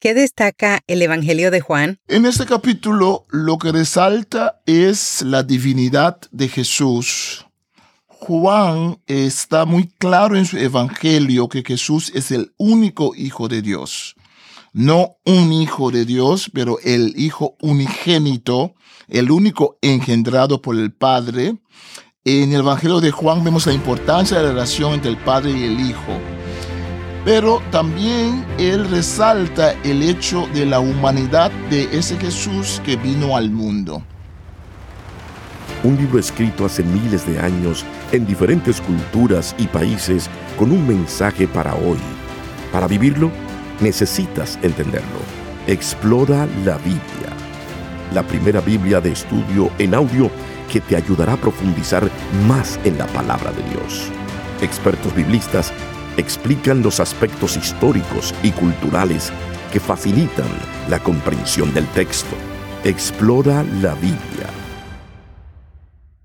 ¿Qué destaca el Evangelio de Juan? En este capítulo lo que resalta es la divinidad de Jesús. Juan está muy claro en su Evangelio que Jesús es el único Hijo de Dios. No un Hijo de Dios, pero el Hijo unigénito, el único engendrado por el Padre. En el Evangelio de Juan vemos la importancia de la relación entre el Padre y el Hijo. Pero también él resalta el hecho de la humanidad de ese Jesús que vino al mundo. Un libro escrito hace miles de años en diferentes culturas y países con un mensaje para hoy. Para vivirlo, necesitas entenderlo. Explora la Biblia, la primera Biblia de estudio en audio que te ayudará a profundizar más en la palabra de Dios. Expertos biblistas explican los aspectos históricos y culturales que facilitan la comprensión del texto. Explora la Biblia.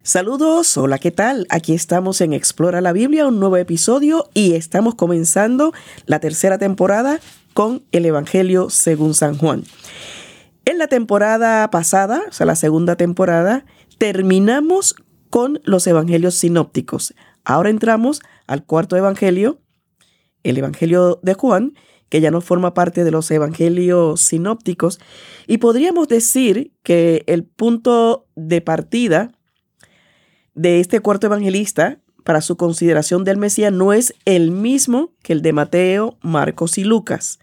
Saludos, hola, ¿qué tal? Aquí estamos en Explora la Biblia, un nuevo episodio y estamos comenzando la tercera temporada con el Evangelio según San Juan. En la temporada pasada, o sea, la segunda temporada, terminamos con los Evangelios sinópticos. Ahora entramos al cuarto Evangelio, el Evangelio de Juan, que ya no forma parte de los Evangelios sinópticos, y podríamos decir que el punto de partida de este cuarto evangelista para su consideración del Mesías no es el mismo que el de Mateo, Marcos y Lucas.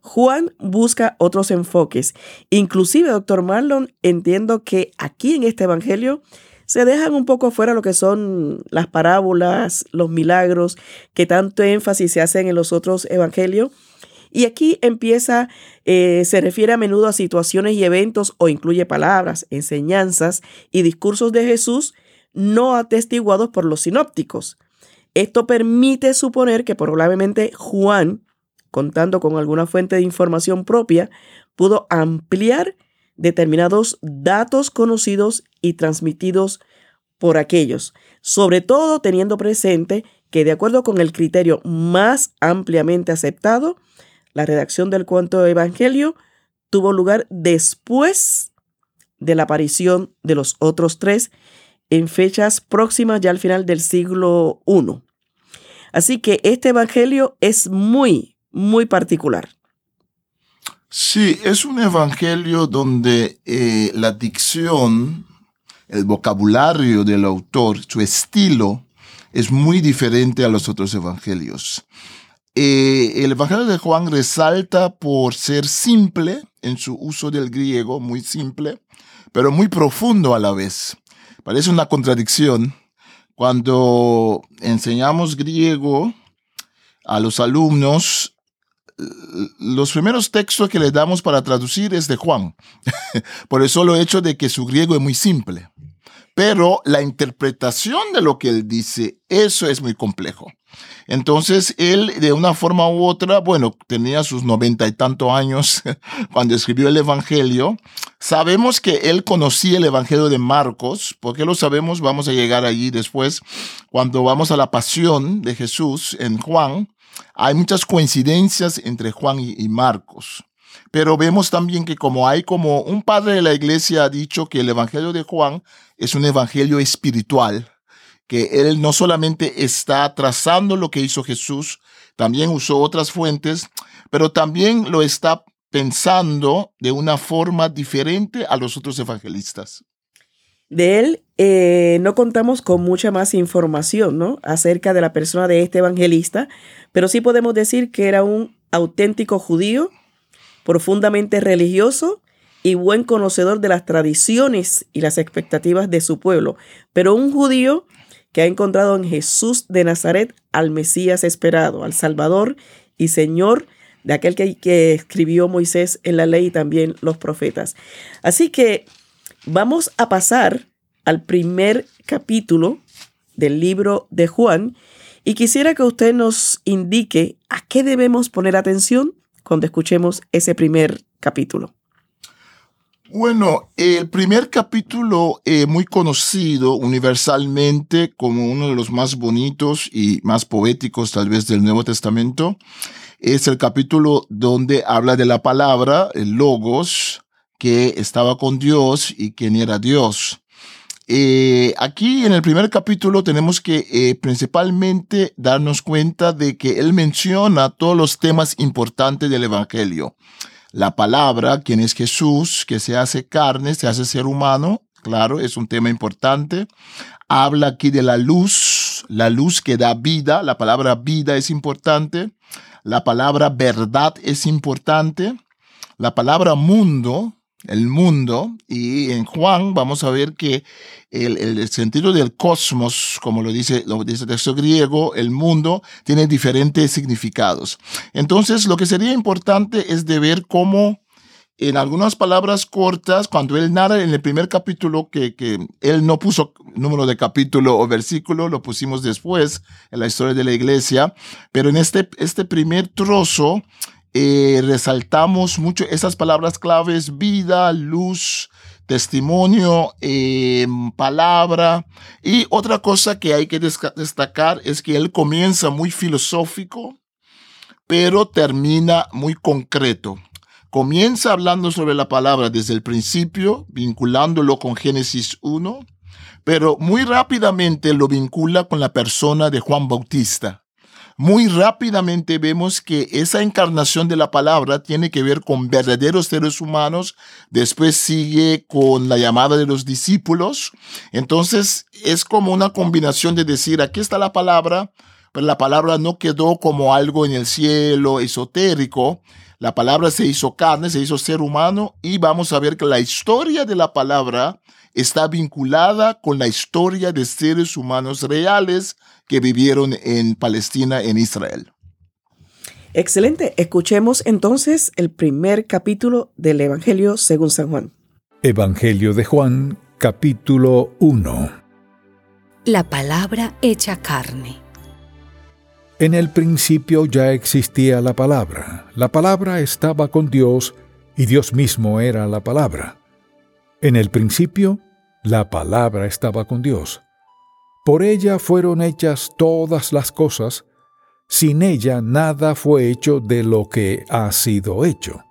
Juan busca otros enfoques. Inclusive, doctor Marlon, entiendo que aquí en este Evangelio se dejan un poco fuera lo que son las parábolas, los milagros, que tanto énfasis se hacen en los otros evangelios. Y aquí empieza, eh, se refiere a menudo a situaciones y eventos o incluye palabras, enseñanzas y discursos de Jesús no atestiguados por los sinópticos. Esto permite suponer que probablemente Juan, contando con alguna fuente de información propia, pudo ampliar determinados datos conocidos y transmitidos por aquellos, sobre todo teniendo presente que de acuerdo con el criterio más ampliamente aceptado, la redacción del cuento evangelio tuvo lugar después de la aparición de los otros tres en fechas próximas ya al final del siglo I. Así que este evangelio es muy, muy particular. Sí, es un evangelio donde eh, la dicción, el vocabulario del autor, su estilo, es muy diferente a los otros evangelios. Eh, el evangelio de Juan resalta por ser simple en su uso del griego, muy simple, pero muy profundo a la vez. Parece una contradicción. Cuando enseñamos griego a los alumnos, los primeros textos que le damos para traducir es de Juan, por el solo hecho de que su griego es muy simple. Pero la interpretación de lo que él dice, eso es muy complejo. Entonces, él, de una forma u otra, bueno, tenía sus noventa y tantos años cuando escribió el Evangelio. Sabemos que él conocía el Evangelio de Marcos. ¿Por qué lo sabemos? Vamos a llegar allí después. Cuando vamos a la pasión de Jesús en Juan, hay muchas coincidencias entre Juan y, Marcos. Pero vemos también que como hay como un padre de la iglesia ha dicho que el Evangelio de Juan es un Evangelio espiritual, que él no solamente está trazando lo que hizo Jesús, también usó otras fuentes, pero también lo está pensando de una forma diferente a los otros evangelistas. De él eh, no contamos con mucha más información ¿no? acerca de la persona de este evangelista, pero sí podemos decir que era un auténtico judío, profundamente religioso y buen conocedor de las tradiciones y las expectativas de su pueblo, pero un judío que ha encontrado en Jesús de Nazaret al Mesías esperado, al Salvador y Señor de aquel que, que escribió Moisés en la ley y también los profetas. Así que Vamos a pasar al primer capítulo del libro de Juan y quisiera que usted nos indique a qué debemos poner atención cuando escuchemos ese primer capítulo. Bueno, el primer capítulo eh, muy conocido universalmente como uno de los más bonitos y más poéticos tal vez del Nuevo Testamento es el capítulo donde habla de la palabra, el logos, que estaba con Dios y quien era Dios. Eh, aquí en el primer capítulo tenemos que eh, principalmente darnos cuenta de que él menciona todos los temas importantes del Evangelio. La palabra, quien es Jesús, que se hace carne, se hace ser humano, claro, es un tema importante. Habla aquí de la luz, la luz que da vida, la palabra vida es importante. La palabra verdad es importante. La palabra mundo, el mundo, y en Juan vamos a ver que el, sentido del cosmos, como lo dice, lo dice el texto griego, el mundo, tiene diferentes significados. Entonces, lo que sería importante es de ver cómo en algunas palabras cortas, cuando él narra en el primer capítulo, que, que él no puso número de capítulo o versículo, lo pusimos después en la historia de la iglesia, pero en este, este primer trozo, eh, resaltamos mucho esas palabras claves, vida, luz, testimonio, em, palabra. Y otra cosa que hay que destacar es que él comienza muy filosófico, pero termina muy concreto. Comienza hablando sobre la palabra desde el principio, vinculándolo con Génesis 1, pero muy rápidamente lo vincula con la persona de Juan Bautista muy rápidamente vemos que esa encarnación de la palabra tiene que ver con verdaderos seres humanos, después sigue con la llamada de los discípulos, entonces es como una combinación de decir, aquí está la palabra, pero la palabra no quedó como algo en el cielo esotérico, la palabra se hizo carne, se hizo ser humano y vamos a ver que la historia de la palabra está vinculada con la historia de seres humanos reales que vivieron en Palestina, en Israel. Excelente. Escuchemos entonces el primer capítulo del Evangelio según San Juan. Evangelio de Juan, capítulo 1. La palabra hecha carne. En el principio ya existía la palabra. La palabra estaba con Dios y Dios mismo era la palabra. En el principio, la palabra estaba con Dios. Por ella fueron hechas todas las cosas, sin ella nada fue hecho de lo que ha sido hecho.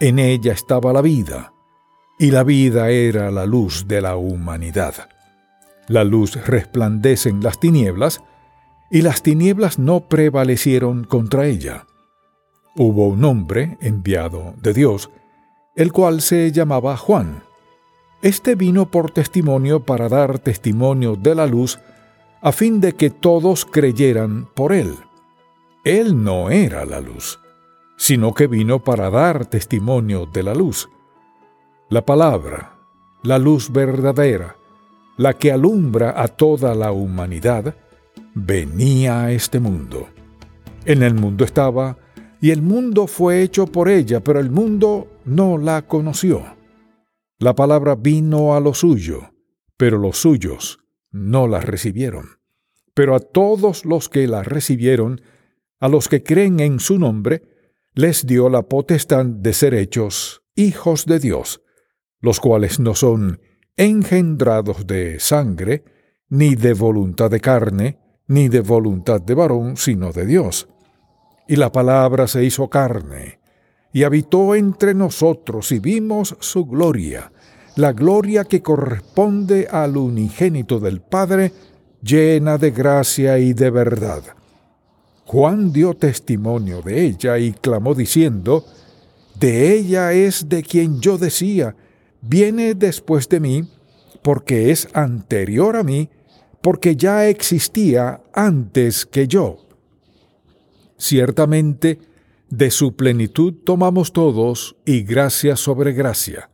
En ella estaba la vida, y la vida era la luz de la humanidad. La luz resplandece en las tinieblas, y las tinieblas no prevalecieron contra ella. Hubo un hombre enviado de Dios, el cual se llamaba Juan este vino por testimonio para dar testimonio de la luz, a fin de que todos creyeran por él. Él no era la luz, sino que vino para dar testimonio de la luz. La palabra, la luz verdadera, la que alumbra a toda la humanidad, venía a este mundo. En el mundo estaba, y el mundo fue hecho por ella, pero el mundo no la conoció. La palabra vino a lo suyo, pero los suyos no la recibieron. Pero a todos los que la recibieron, a los que creen en su nombre, les dio la potestad de ser hechos hijos de Dios, los cuales no son engendrados de sangre, ni de voluntad de carne, ni de voluntad de varón, sino de Dios. Y la palabra se hizo carne y habitó entre nosotros y vimos su gloria, la gloria que corresponde al unigénito del Padre, llena de gracia y de verdad. Juan dio testimonio de ella y clamó diciendo, De ella es de quien yo decía, viene después de mí, porque es anterior a mí, porque ya existía antes que yo. Ciertamente, de su plenitud tomamos todos y gracia sobre gracia.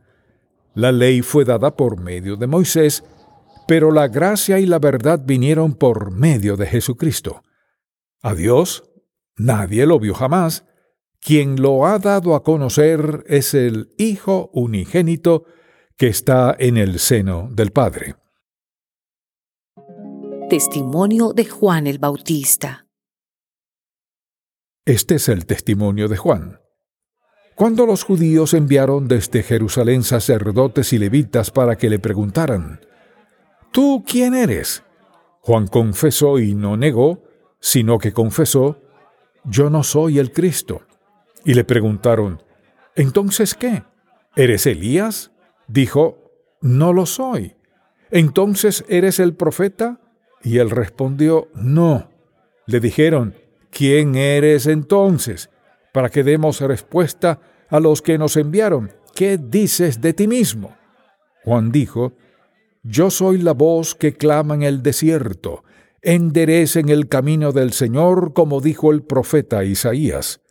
La ley fue dada por medio de Moisés, pero la gracia y la verdad vinieron por medio de Jesucristo. A Dios nadie lo vio jamás. Quien lo ha dado a conocer es el Hijo unigénito que está en el seno del Padre. Testimonio de Juan el Bautista. Este es el testimonio de Juan. Cuando los judíos enviaron desde Jerusalén sacerdotes y levitas para que le preguntaran, ¿Tú quién eres? Juan confesó y no negó, sino que confesó, yo no soy el Cristo. Y le preguntaron, ¿entonces qué? ¿Eres Elías? Dijo, no lo soy. ¿Entonces eres el profeta? Y él respondió, no. Le dijeron, ¿quién eres entonces? Para que demos respuesta a los que nos enviaron. ¿Qué dices de ti mismo? Juan dijo, Yo soy la voz que clama en el desierto, enderecen el camino del Señor, como dijo el profeta Isaías.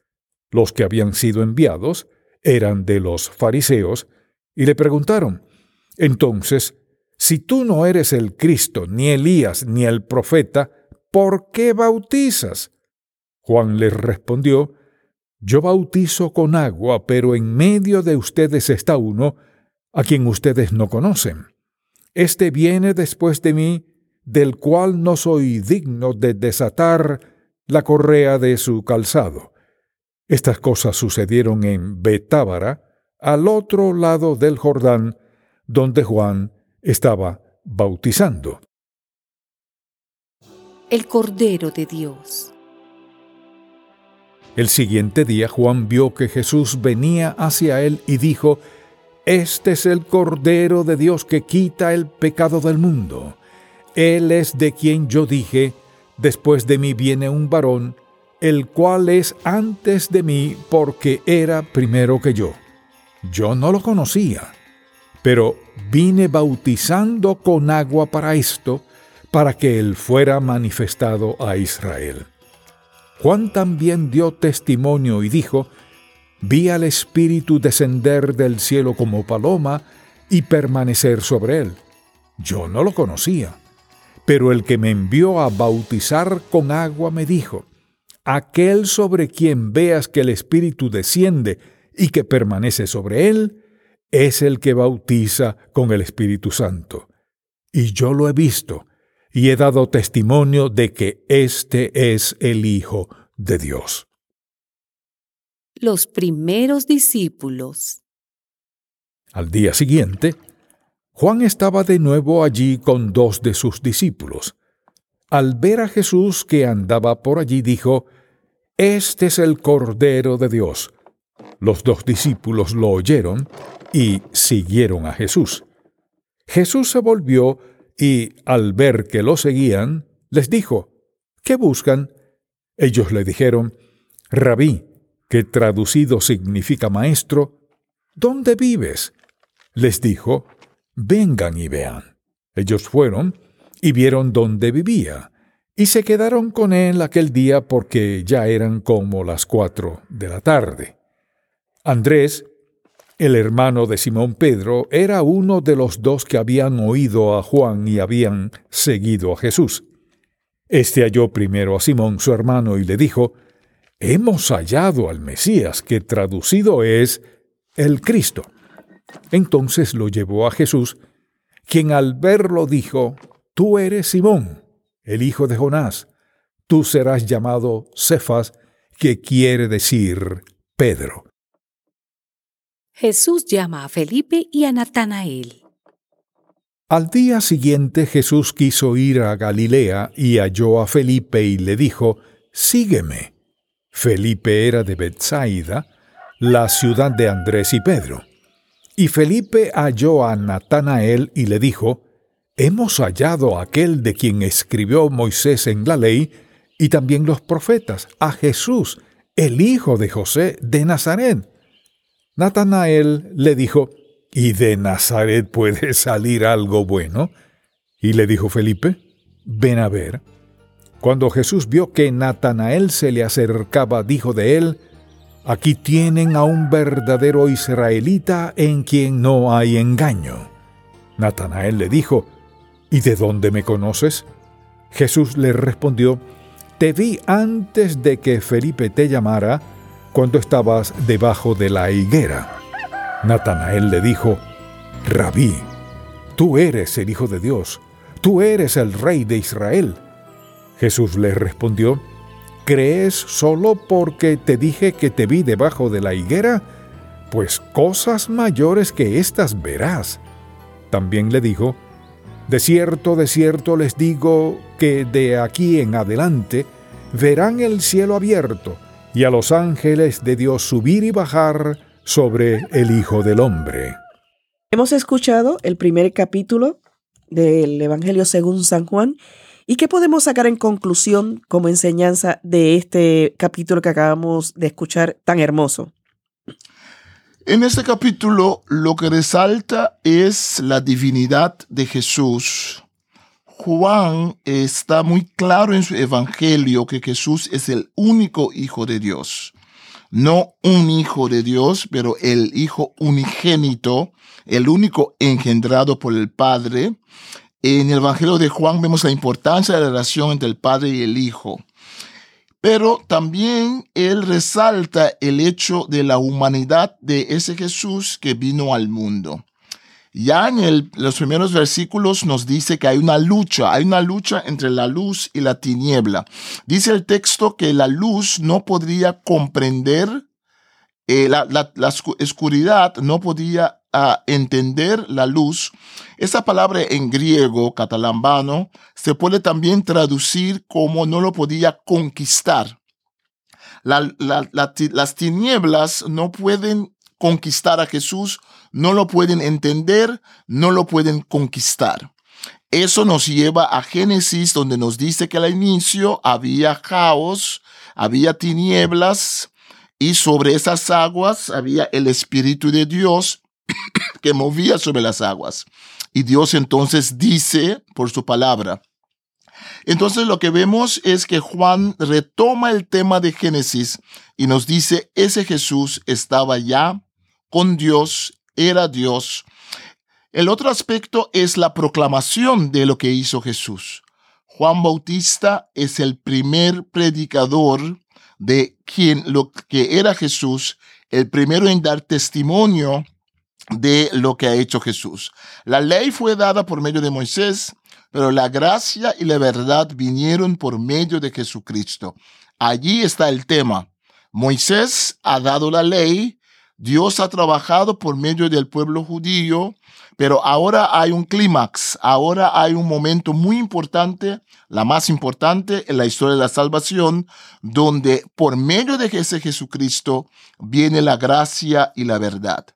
Los que habían sido enviados eran de los fariseos, y le preguntaron, Entonces, si tú no eres el Cristo, ni Elías, ni el profeta, ¿por qué bautizas? Juan les respondió, Yo bautizo con agua, pero en medio de ustedes está uno a quien ustedes no conocen. Este viene después de mí, del cual no soy digno de desatar la correa de su calzado. Estas cosas sucedieron en Betábara, al otro lado del Jordán, donde Juan estaba bautizando. El Cordero de Dios. El siguiente día Juan vio que Jesús venía hacia él y dijo, Este es el Cordero de Dios que quita el pecado del mundo. Él es de quien yo dije, después de mí viene un varón, el cual es antes de mí porque era primero que yo. Yo no lo conocía, pero vine bautizando con agua para esto, para que él fuera manifestado a Israel. Juan también dio testimonio y dijo, Vi al Espíritu descender del cielo como paloma y permanecer sobre él. Yo no lo conocía pero el que me envió a bautizar con agua me dijo, Aquel sobre quien veas que el Espíritu desciende y que permanece sobre él, es el que bautiza con el Espíritu Santo. Y yo lo he visto, y he dado testimonio de que éste es el Hijo de Dios. Los primeros discípulos. Al día siguiente, Juan estaba de nuevo allí con dos de sus discípulos. Al ver a Jesús que andaba por allí, dijo, Este es el Cordero de Dios. Los dos discípulos lo oyeron y siguieron a Jesús. Jesús se volvió y, al ver que lo seguían, les dijo, ¿Qué buscan? Ellos le dijeron, Rabí, que traducido significa maestro, ¿dónde vives? Les dijo, vengan y vean. Ellos fueron y vieron dónde vivía, y se quedaron con él aquel día porque ya eran como las cuatro de la tarde. Andrés, el hermano de Simón Pedro, era uno de los dos que habían oído a Juan y habían seguido a Jesús. Este halló primero a Simón, su hermano, y le dijo, Hemos hallado al Mesías, que traducido es el Cristo. Entonces lo llevó a Jesús, quien al verlo dijo, Tú eres Simón, el hijo de Jonás, tú serás llamado Cefas, que quiere decir Pedro. Jesús llama a Felipe y a Natanael. Al día siguiente Jesús quiso ir a Galilea y halló a Felipe y le dijo, Sígueme. Felipe era de Bethsaida, la ciudad de Andrés y Pedro. Y Felipe halló a Natanael y le dijo, Hemos hallado a aquel de quien escribió Moisés en la ley y también los profetas, a Jesús, el hijo de José de Nazaret. Natanael le dijo, ¿Y de Nazaret puede salir algo bueno? Y le dijo Felipe, ven a ver. Cuando Jesús vio que Natanael se le acercaba, dijo de él, Aquí tienen a un verdadero israelita en quien no hay engaño. Natanael le dijo, ¿Y de dónde me conoces? Jesús le respondió, Te vi antes de que Felipe te llamara, cuando estabas debajo de la higuera. Natanael le dijo, Rabí, tú eres el Hijo de Dios, tú eres el Rey de Israel. Jesús le respondió, ¿Crees solo porque te dije que te vi debajo de la higuera? Pues cosas mayores que estas verás. También le dijo, De cierto, de cierto les digo que de aquí en adelante verán el cielo abierto y a los ángeles de Dios subir y bajar sobre el Hijo del Hombre. Hemos escuchado el primer capítulo del Evangelio según San Juan. ¿Y qué podemos sacar en conclusión como enseñanza de este capítulo que acabamos de escuchar tan hermoso? En este capítulo lo que resalta es la divinidad de Jesús. Juan está muy claro en su evangelio que Jesús es el único Hijo de Dios. No un Hijo de Dios, pero el Hijo unigénito, el único engendrado por el Padre. En el Evangelio de Juan vemos la importancia de la relación entre el Padre y el Hijo. Pero también él resalta el hecho de la humanidad de ese Jesús que vino al mundo. Ya en los primeros versículos nos dice que hay una lucha, hay una lucha entre la luz y la tiniebla. Dice el texto que la luz no podría comprender, eh, la, la, oscuridad no podía ah, entender la luz. Esa palabra en griego, catalambano, se puede también traducir como no lo podía conquistar. las tinieblas no pueden conquistar a Jesús, no lo pueden entender, no lo pueden conquistar. Eso nos lleva a Génesis, donde nos dice que al inicio había caos, había tinieblas, y sobre esas aguas había el Espíritu de Dios que movía sobre las aguas. Y Dios entonces dice por su palabra. Entonces lo que vemos es que Juan retoma el tema de Génesis y nos dice, ese Jesús estaba ya con Dios, era Dios. El otro aspecto es la proclamación de lo que hizo Jesús. Juan Bautista es el primer predicador de quien lo que era Jesús, el primero en dar testimonio de lo que ha hecho Jesús. La ley fue dada por medio de Moisés, pero la gracia y la verdad vinieron por medio de Jesucristo. Allí está el tema. Moisés ha dado la ley, Dios ha trabajado por medio del pueblo judío, pero ahora hay un clímax, ahora hay un momento muy importante, la más importante en la historia de la salvación, donde por medio de ese Jesucristo viene la gracia y la verdad.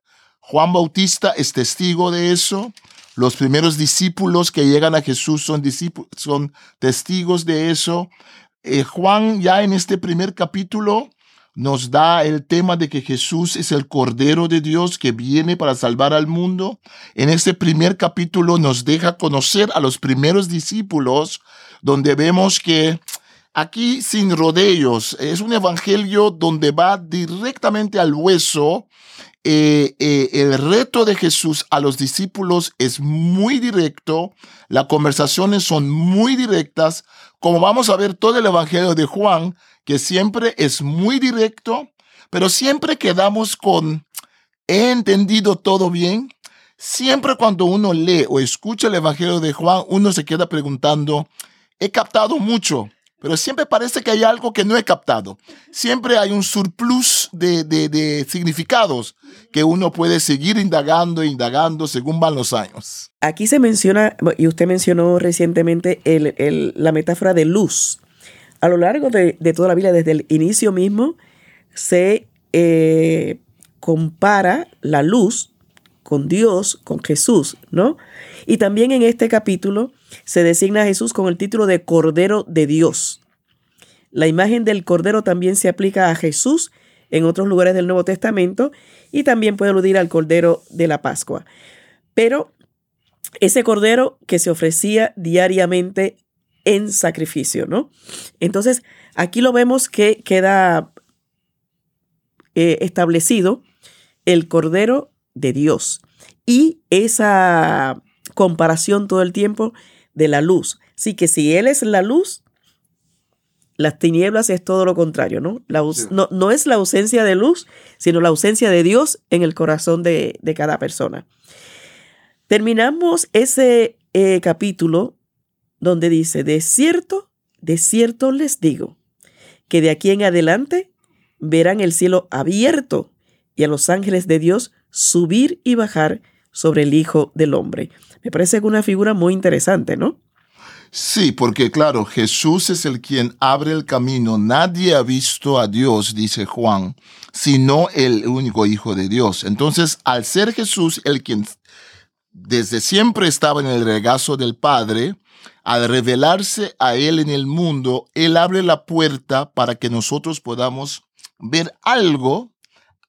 Juan Bautista es testigo de eso. Los primeros discípulos que llegan a Jesús son, son testigos de eso. Eh, Juan ya en este primer capítulo nos da el tema de que Jesús es el Cordero de Dios que viene para salvar al mundo. En este primer capítulo nos deja conocer a los primeros discípulos, donde vemos que aquí sin rodeos, es un evangelio donde va directamente al hueso eh, eh, el reto de Jesús a los discípulos es muy directo, las conversaciones son muy directas, como vamos a ver todo el Evangelio de Juan, que siempre es muy directo, pero siempre quedamos con, he entendido todo bien. Siempre cuando uno lee o escucha el Evangelio de Juan, uno se queda preguntando, he captado mucho, pero siempre parece que hay algo que no he captado. Siempre hay un surplus de, de, significados que uno puede seguir indagando e indagando según van los años. Aquí se menciona, y usted mencionó recientemente el, el, la metáfora de luz. A lo largo de, toda la Biblia, desde el inicio mismo, se eh, compara la luz con Dios, con Jesús, ¿no? Y también en este capítulo se designa a Jesús con el título de Cordero de Dios. La imagen del Cordero también se aplica a Jesús en otros lugares del Nuevo Testamento y también puede aludir al Cordero de la Pascua. Pero ese Cordero que se ofrecía diariamente en sacrificio, ¿no? Entonces, aquí lo vemos que queda eh, establecido el Cordero de Dios y esa comparación todo el tiempo de la luz. Así que si Él es la luz, las tinieblas es todo lo contrario, ¿no? no, no, es la ausencia de luz, sino la ausencia de Dios en el corazón de, cada persona. Terminamos ese eh, capítulo donde dice, de cierto, de cierto les digo, que de aquí en adelante verán el cielo abierto y a los ángeles de Dios subir y bajar sobre el Hijo del Hombre. Me parece una figura muy interesante, ¿no? Sí, porque claro, Jesús es el quien abre el camino. Nadie ha visto a Dios, dice Juan, sino el único Hijo de Dios. Entonces, al ser Jesús el quien desde siempre estaba en el regazo del Padre, al revelarse a Él en el mundo, Él abre la puerta para que nosotros podamos ver algo,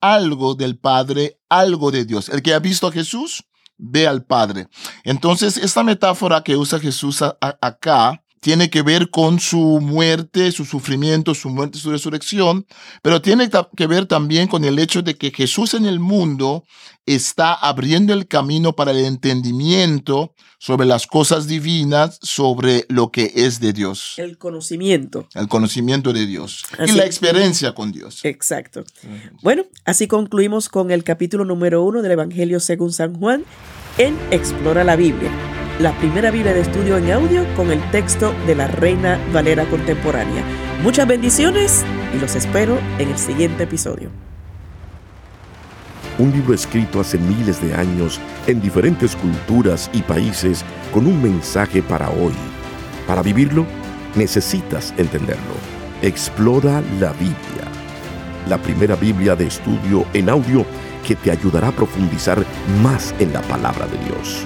algo del Padre, algo de Dios. El que ha visto a Jesús, ve al Padre. Entonces, esta metáfora que usa Jesús acá tiene que ver con su muerte, su sufrimiento, su muerte, su resurrección, pero tiene que ver también con el hecho de que Jesús en el mundo está abriendo el camino para el entendimiento sobre las cosas divinas, sobre lo que es de Dios. El conocimiento. El conocimiento de Dios. y la experiencia con Dios. Exacto. Bueno, así concluimos con el capítulo número uno del Evangelio según San Juan en Explora la Biblia la primera Biblia de estudio en audio con el texto de la Reina Valera Contemporánea. Muchas bendiciones y los espero en el siguiente episodio. Un libro escrito hace miles de años en diferentes culturas y países con un mensaje para hoy. Para vivirlo, necesitas entenderlo. Explora la Biblia. La primera Biblia de estudio en audio que te ayudará a profundizar más en la palabra de Dios.